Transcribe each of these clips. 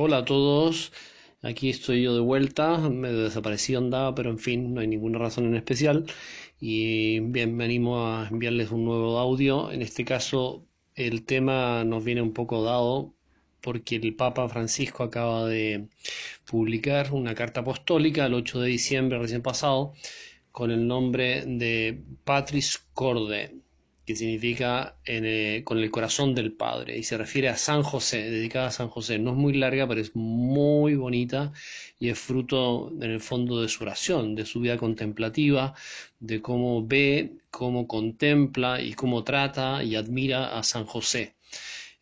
Hola a todos, aquí estoy yo de vuelta, medio desaparecido andaba, pero en fin, no hay ninguna razón en especial. Y bien, me animo a enviarles un nuevo audio. En este caso, el tema nos viene un poco dado porque el Papa Francisco acaba de publicar una carta apostólica el 8 de diciembre recién pasado con el nombre de Patris Corde que significa eh, con el corazón del Padre, y se refiere a San José, dedicada a San José. No es muy larga, pero es muy bonita y es fruto, en el fondo, de su oración, de su vida contemplativa, de cómo ve, cómo contempla y cómo trata y admira a San José.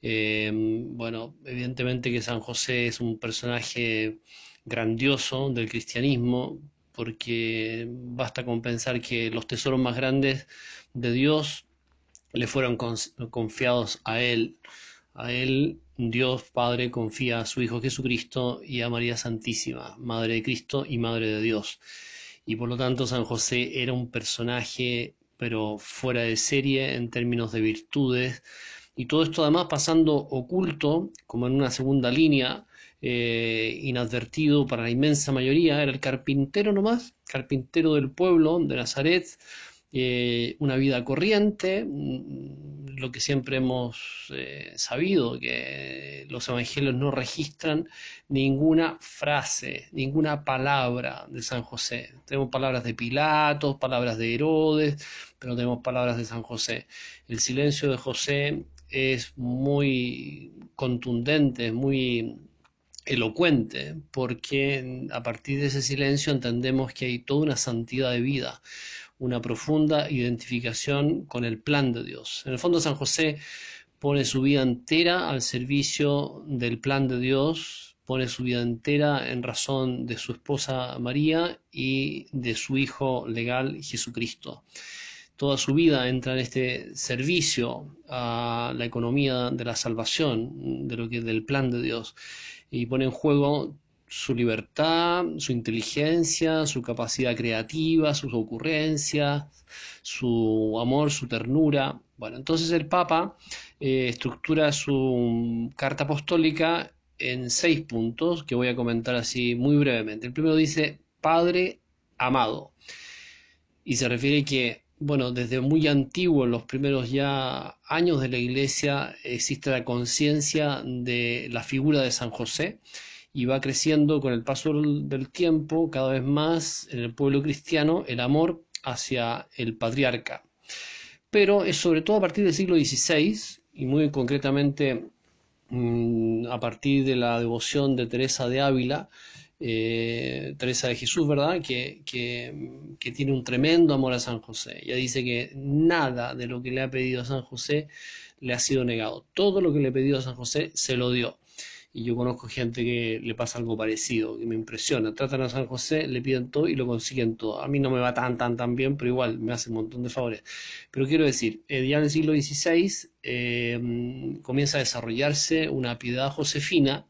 Eh, bueno, evidentemente que San José es un personaje grandioso del cristianismo, porque basta con pensar que los tesoros más grandes de Dios le fueron confiados a Él. A Él Dios Padre confía a su Hijo Jesucristo y a María Santísima, Madre de Cristo y Madre de Dios. Y por lo tanto San José era un personaje pero fuera de serie en términos de virtudes. Y todo esto además pasando oculto, como en una segunda línea, eh, inadvertido para la inmensa mayoría, era el carpintero nomás, carpintero del pueblo de Nazaret, eh, una vida corriente, mm, lo que siempre hemos eh, sabido, que los evangelios no registran ninguna frase, ninguna palabra de San José. Tenemos palabras de Pilatos, palabras de Herodes, pero tenemos palabras de San José. El silencio de José es muy contundente, muy elocuente, porque a partir de ese silencio entendemos que hay toda una santidad de vida una profunda identificación con el plan de Dios. En el fondo San José pone su vida entera al servicio del plan de Dios, pone su vida entera en razón de su esposa María y de su hijo legal Jesucristo. Toda su vida entra en este servicio a la economía de la salvación, de lo que del plan de Dios, y pone en juego su libertad, su inteligencia, su capacidad creativa, sus ocurrencias, su amor, su ternura. Bueno, entonces el Papa eh, estructura su carta apostólica en seis puntos que voy a comentar así muy brevemente. El primero dice, Padre amado. Y se refiere que, bueno, desde muy antiguo, en los primeros ya años de la Iglesia, existe la conciencia de la figura de San José y va creciendo con el paso del tiempo cada vez más en el pueblo cristiano el amor hacia el patriarca. Pero es sobre todo a partir del siglo XVI y muy concretamente mm, a partir de la devoción de Teresa de Ávila, eh, Teresa de Jesús, ¿verdad? Que, que, tiene un tremendo amor a San José. Ella dice que nada de lo que le ha pedido a San José le ha sido negado. Todo lo que le ha pedido a San José se lo dio y yo conozco gente que le pasa algo parecido, que me impresiona. Tratan a San José, le piden todo y lo consiguen todo. A mí no me va tan, tan, tan bien, pero igual me hace un montón de favores. Pero quiero decir, eh, ya en el siglo XVI eh, comienza a desarrollarse una piedad josefina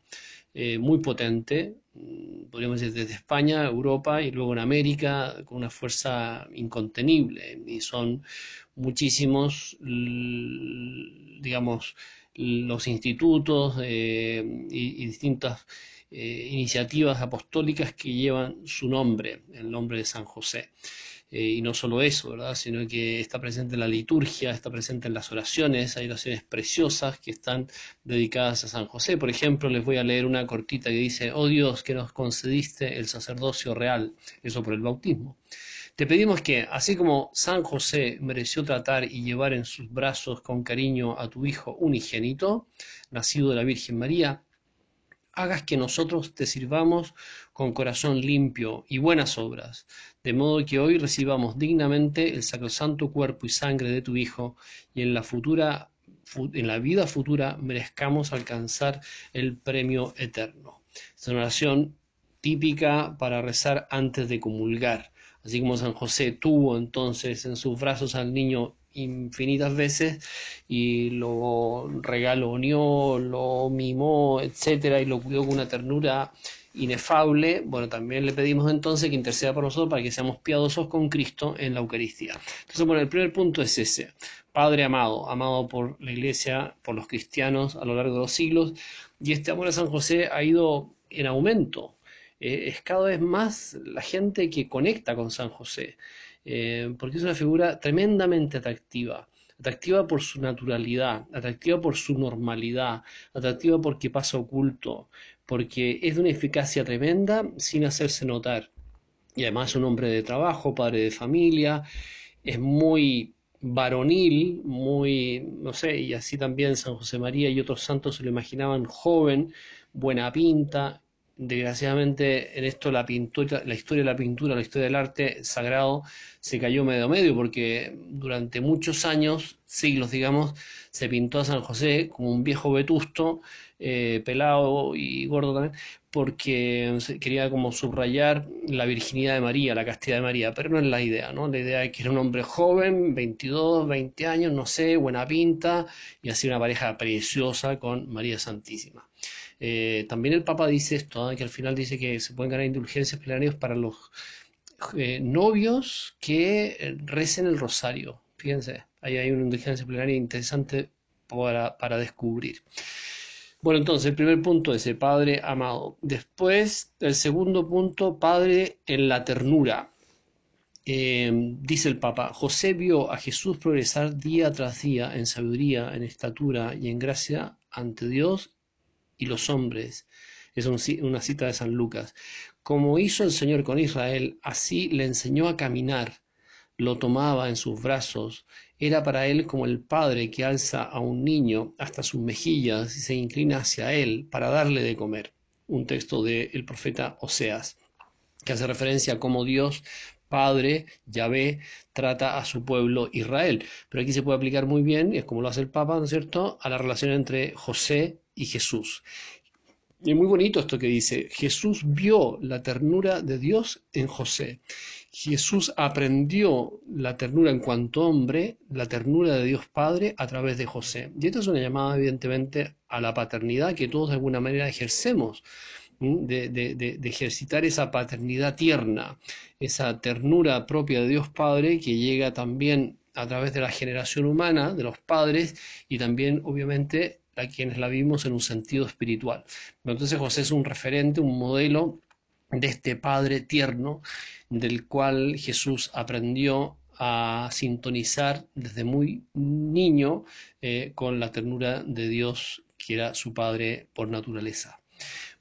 eh, muy potente, mm, podríamos decir desde España, Europa y luego en América, con una fuerza incontenible. Y son muchísimos, digamos, los institutos eh, y, distintas eh, iniciativas apostólicas que llevan su nombre, el nombre de San José. Eh, y no solo eso, ¿verdad? sino que está presente en la liturgia, está presente en las oraciones, hay oraciones preciosas que están dedicadas a San José. Por ejemplo, les voy a leer una cortita que dice, oh Dios, que nos concediste el sacerdocio real, eso por el bautismo. Te pedimos que, así como San José mereció tratar y llevar en sus brazos con cariño a tu Hijo unigénito, nacido de la Virgen María, hagas que nosotros te sirvamos con corazón limpio y buenas obras, de modo que hoy recibamos dignamente el sacrosanto cuerpo y sangre de tu Hijo y en la futura en la vida futura merezcamos alcanzar el premio eterno. Es una oración típica para rezar antes de comulgar. Así como San José tuvo entonces en sus brazos al niño infinitas veces y lo regaló, lo mimó, etcétera, y lo cuidó con una ternura inefable, bueno, también le pedimos entonces que interceda por nosotros para que seamos piadosos con Cristo en la Eucaristía. Entonces, bueno, el primer punto es ese, Padre amado, amado por la Iglesia, por los cristianos a lo largo de los siglos, y este amor a San José ha ido en aumento. Eh, es cada vez más la gente que conecta con San José, eh, porque es una figura tremendamente atractiva atractiva por su naturalidad, atractiva por su normalidad, atractiva porque pasa oculto, porque es de una eficacia tremenda sin hacerse notar. Y además es un hombre de trabajo, padre de familia, es muy varonil, muy, no sé, y así también San José María y otros santos se lo imaginaban joven, buena pinta. Desgraciadamente en esto la pintura, la historia de la pintura, la historia del arte sagrado se cayó medio medio porque durante muchos años, siglos digamos, se pintó a San José como un viejo vetusto, eh, pelado y gordo también, porque quería como subrayar la virginidad de María, la castidad de María, pero no es la idea, ¿no? La idea es que era un hombre joven, 22, 20 años, no sé, buena pinta, y así una pareja preciosa con María Santísima. Eh, también el Papa dice esto, ¿eh? que al final dice que se pueden ganar indulgencias plenarias para los eh, novios que recen el rosario. Fíjense, ahí hay una indulgencia plenaria interesante para, para descubrir. Bueno, entonces el primer punto es el Padre amado. Después, el segundo punto, Padre en la ternura. Eh, dice el Papa, José vio a Jesús progresar día tras día en sabiduría, en estatura y en gracia ante Dios y los hombres. Es una cita de San Lucas. Como hizo el Señor con Israel, así le enseñó a caminar, lo tomaba en sus brazos era para él como el padre que alza a un niño hasta sus mejillas y se inclina hacia él para darle de comer. Un texto del profeta Oseas, que hace referencia a cómo Dios Padre, Yahvé, trata a su pueblo Israel. Pero aquí se puede aplicar muy bien, y es como lo hace el Papa, ¿no es cierto?, a la relación entre José y Jesús. Y es muy bonito esto que dice, Jesús vio la ternura de Dios en José. Jesús aprendió la ternura en cuanto hombre, la ternura de Dios Padre a través de José. Y esto es una llamada evidentemente a la paternidad que todos de alguna manera ejercemos, de, de, ejercitar esa paternidad tierna, esa ternura propia de Dios Padre que llega también a través de la generación humana, de los padres, y también obviamente a quienes la vimos en un sentido espiritual. Entonces José es un referente, un modelo de este Padre tierno del cual Jesús aprendió a sintonizar desde muy niño eh, con la ternura de Dios que era su Padre por naturaleza.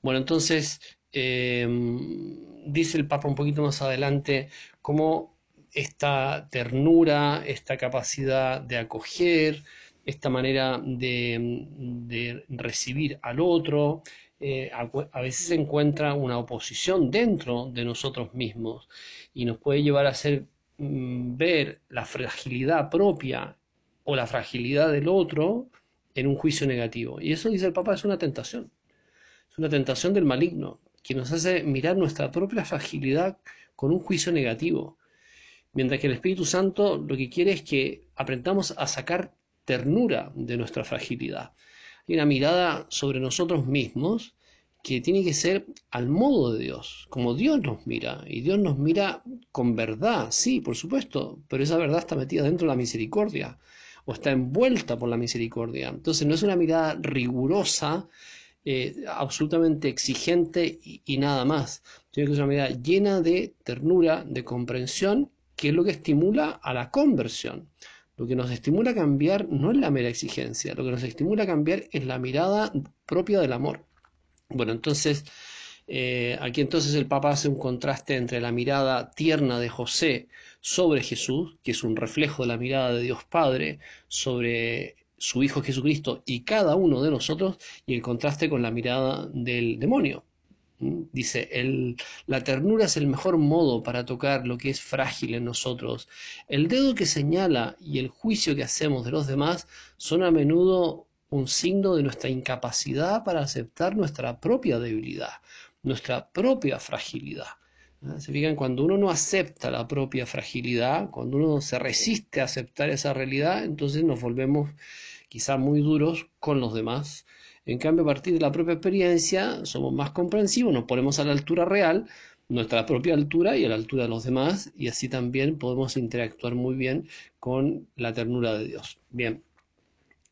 Bueno, entonces em, dice el Papa un poquito más adelante cómo esta ternura, esta capacidad de acoger, esta manera de, de recibir al otro, eh, a, veces se encuentra una oposición dentro de nosotros mismos y nos puede llevar a hacer mm, ver la fragilidad propia o la fragilidad del otro en un juicio negativo. Y eso, dice el Papa, es una tentación. Es una tentación del maligno, que nos hace mirar nuestra propia fragilidad con un juicio negativo. Mientras que el Espíritu Santo lo que quiere es que aprendamos a sacar ternura de nuestra fragilidad hay una mirada sobre nosotros mismos que tiene que ser al modo de Dios, como Dios nos mira. Y Dios nos mira con verdad, sí, por supuesto, pero esa verdad está metida dentro de la misericordia o está envuelta por la misericordia. Entonces no es una mirada rigurosa, eh, absolutamente exigente y, y, nada más, sino que es una mirada llena de ternura, de comprensión, que es lo que estimula a la conversión. Lo que nos estimula a cambiar no es la mera exigencia, lo que nos estimula a cambiar es la mirada propia del amor. Bueno, entonces, eh, aquí entonces el Papa hace un contraste entre la mirada tierna de José sobre Jesús, que es un reflejo de la mirada de Dios Padre sobre su Hijo Jesucristo y cada uno de nosotros, y el contraste con la mirada del demonio, Dice, el, la ternura es el mejor modo para tocar lo que es frágil en nosotros. El dedo que señala y el juicio que hacemos de los demás son a menudo un signo de nuestra incapacidad para aceptar nuestra propia debilidad, nuestra propia fragilidad. Se fijan, cuando uno no acepta la propia fragilidad, cuando uno se resiste a aceptar esa realidad, entonces nos volvemos quizá muy duros con los demás en cambio, a partir de la propia experiencia, somos más comprensivos, nos ponemos a la altura real, nuestra propia altura y a la altura de los demás, y así también podemos interactuar muy bien con la ternura de Dios. Bien.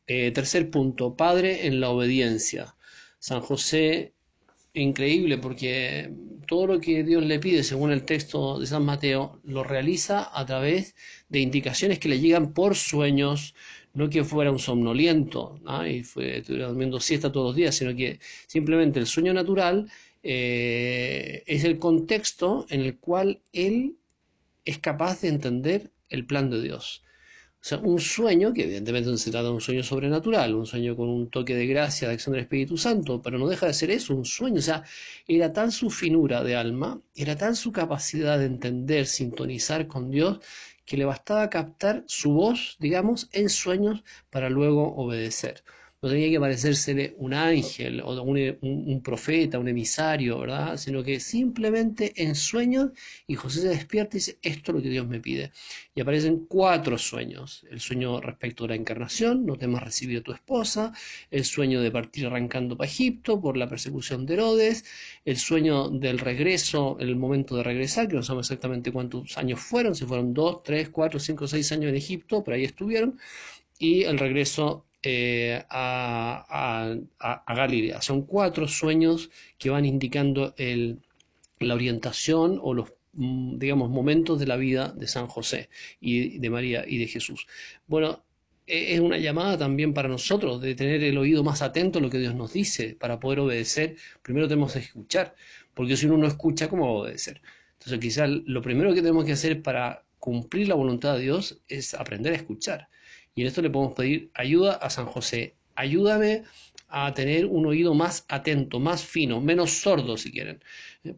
Eh, tercer punto, Padre en la obediencia. San José, increíble porque todo lo que Dios le pide, según el texto de San Mateo, lo realiza a través de indicaciones que le llegan por sueños, no que fuera un somnoliento y fue durmiendo siesta todos los días, sino que simplemente el sueño natural eh, es el contexto en el cual él es capaz de entender el plan de Dios. O sea, un sueño, que evidentemente no se trata de un sueño sobrenatural, un sueño con un toque de gracia, de acción del Espíritu Santo, pero no deja de ser eso, un sueño. O sea, era tan su finura de alma, era tan su capacidad de entender, sintonizar con Dios, que le bastaba captar su voz, digamos, en sueños para luego obedecer no tenía que parecérsele un ángel o un, profeta, un emisario, ¿verdad? Sino que simplemente en sueños y José se despierta y dice, esto es lo que Dios me pide. Y aparecen cuatro sueños. El sueño respecto a la encarnación, no temas recibir a tu esposa, el sueño de partir arrancando para Egipto por la persecución de Herodes, el sueño del regreso, el momento de regresar, que no sabemos exactamente cuántos años fueron, si fueron dos, tres, cuatro, cinco, seis años en Egipto, pero ahí estuvieron, y el regreso eh, a, Galilea. Son cuatro sueños que van indicando la orientación o los mm, digamos, momentos de la vida de San José y de María y de Jesús. Bueno, e, es una llamada también para nosotros de tener el oído más atento a lo que Dios nos dice para poder obedecer. Primero tenemos que escuchar, porque si uno no escucha, ¿cómo va a obedecer? Entonces quizás lo primero que tenemos que hacer para cumplir la voluntad de Dios es aprender a escuchar. Y en esto le podemos pedir ayuda a San José. Ayúdame a tener un oído más atento, más fino, menos sordo si quieren,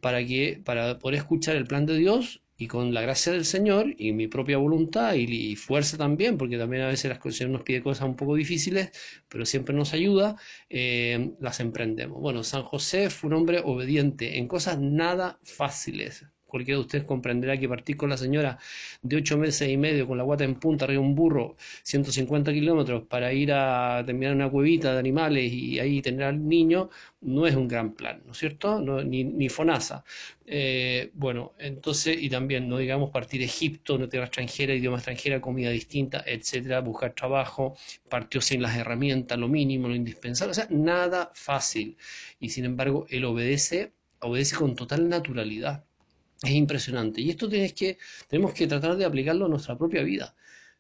para que para poder escuchar el plan de Dios y con la gracia del Señor y mi propia voluntad y, fuerza también, porque también a veces las cosas nos pide cosas un poco difíciles, pero siempre nos ayuda, eh, las emprendemos. Bueno, San José fue un hombre obediente en cosas nada fáciles, Cualquiera de ustedes comprenderá que partir con la señora de ocho meses y medio con la guata en punta arriba de un burro, 150 kilómetros, para ir a terminar una cuevita de animales y ahí tener al niño, no es un gran plan, ¿no es cierto? ni, FONASA. Eh, bueno, entonces, y también, no digamos partir Egipto, una tierra extranjera, idioma extranjera, comida distinta, etcétera, buscar trabajo, partió sin las herramientas, lo mínimo, lo indispensable, o sea, nada fácil. Y sin embargo, él obedece, obedece con total naturalidad. Es impresionante. Y esto tienes que, tenemos que tratar de aplicarlo a nuestra propia vida.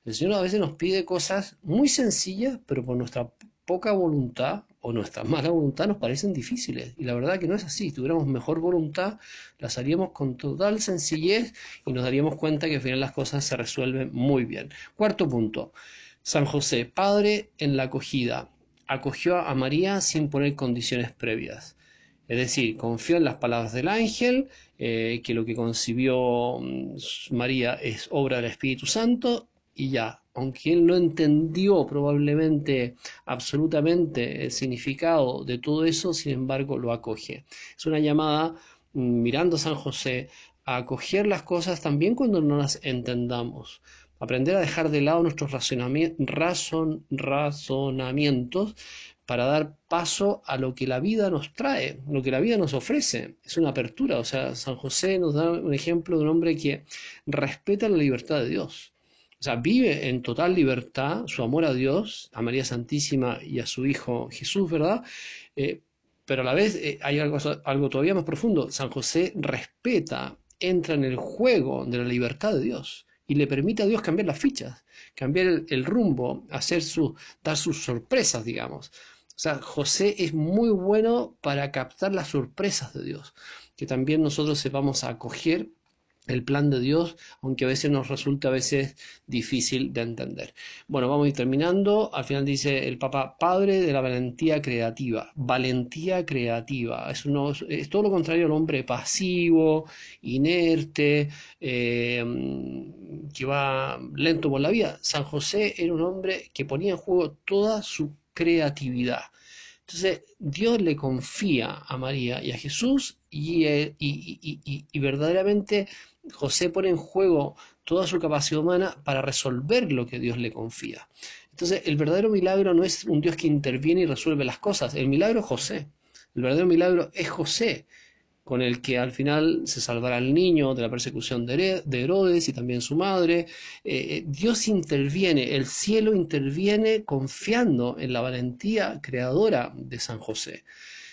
El Señor a veces nos pide cosas muy sencillas, pero por nuestra poca voluntad o nuestra mala voluntad nos parecen difíciles. Y la verdad que no es así. Si tuviéramos mejor voluntad, las haríamos con total sencillez y nos daríamos cuenta que al final las cosas se resuelven muy bien. Cuarto punto. San José, padre en la acogida, acogió a María sin poner condiciones previas. Es decir, confió en las palabras del ángel, eh, que lo que concibió mm, María es obra del Espíritu Santo y ya, aunque él no entendió probablemente absolutamente el significado de todo eso, sin embargo lo acoge. Es una llamada, mm, mirando a San José, a acoger las cosas también cuando no las entendamos. Aprender a dejar de lado nuestros razonamientos para dar paso a lo que la vida nos trae, lo que la vida nos ofrece. Es una apertura, o sea, San José nos da un ejemplo de un hombre que respeta la libertad de Dios. O sea, vive en total libertad su amor a Dios, a María Santísima y a su Hijo Jesús, ¿verdad? Eh, pero a la vez eh, hay algo, algo todavía más profundo. San José respeta, entra en el juego de la libertad de Dios y le permite a Dios cambiar las fichas, cambiar el, rumbo, hacer dar sus sorpresas, digamos. O sea, José es muy bueno para captar las sorpresas de Dios, que también nosotros sepamos acoger el plan de Dios, aunque a veces nos resulta a veces difícil de entender. Bueno, vamos a ir terminando. Al final dice el Papa, padre de la valentía creativa. Valentía creativa. Es, todo lo contrario al hombre pasivo, inerte, eh, que va lento por la vida. San José era un hombre que ponía en juego toda su creatividad. Entonces, Dios le confía a María y a Jesús y, eh, y, verdaderamente José pone en juego toda su capacidad humana para resolver lo que Dios le confía. Entonces, el verdadero milagro no es un Dios que interviene y resuelve las cosas. El milagro es José. El verdadero milagro es José con el que al final se salvará el niño de la persecución de Herodes y también su madre. Eh, eh, Dios interviene, el cielo interviene confiando en la valentía creadora de San José.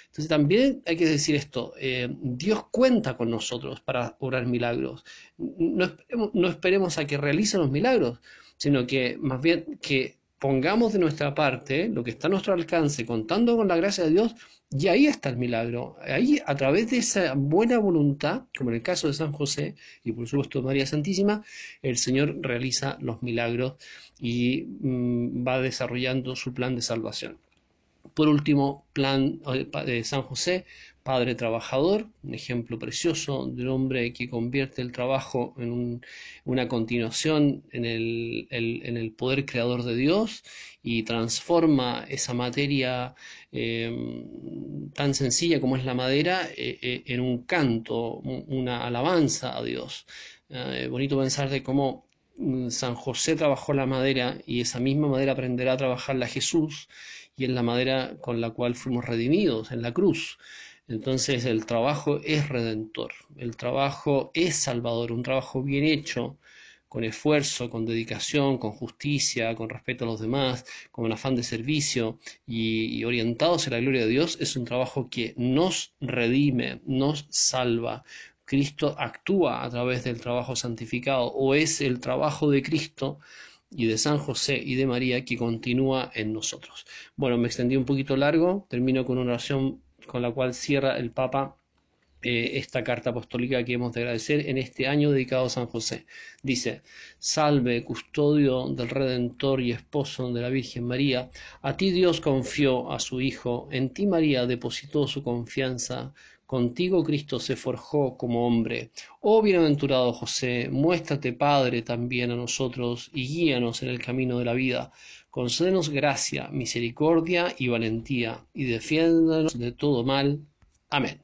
Entonces también hay que decir esto, eh, Dios cuenta con nosotros para obrar milagros. No esperemos, no esperemos a que realicen los milagros, sino que más bien que pongamos de nuestra parte lo que está a nuestro alcance, contando con la gracia de Dios, y ahí está el milagro. Ahí, a través de esa buena voluntad, como en el caso de San José y por supuesto María Santísima, el Señor realiza los milagros y mm, va desarrollando su plan de salvación. Por último, plan eh, de San José, padre trabajador, un ejemplo precioso de un hombre que convierte el trabajo en una continuación en el, poder creador de Dios y transforma esa materia em, tan sencilla como es la madera eh, eh, en un canto, una alabanza a Dios. Eh, bonito pensar de cómo mm, San José trabajó la madera y esa misma madera aprenderá a trabajarla Jesús y en la madera con la cual fuimos redimidos, en la cruz. Entonces el trabajo es redentor, el trabajo es salvador, un trabajo bien hecho, con esfuerzo, con dedicación, con justicia, con respeto a los demás, con un afán de servicio y, orientados a la gloria de Dios, es un trabajo que nos redime, nos salva. Cristo actúa a través del trabajo santificado o es el trabajo de Cristo y de San José y de María que continúa en nosotros. Bueno, me extendí un poquito largo, termino con una oración con la cual cierra el Papa eh, esta carta apostólica que hemos de agradecer en este año dedicado a San José. Dice, salve, custodio del Redentor y esposo de la Virgen María, a ti Dios confió a su Hijo, en ti María depositó su confianza, contigo Cristo se forjó como hombre. Oh bienaventurado José, muéstrate Padre también a nosotros y guíanos en el camino de la vida concédenos gracia, misericordia y valentía, y defiéndanos de todo mal. Amén.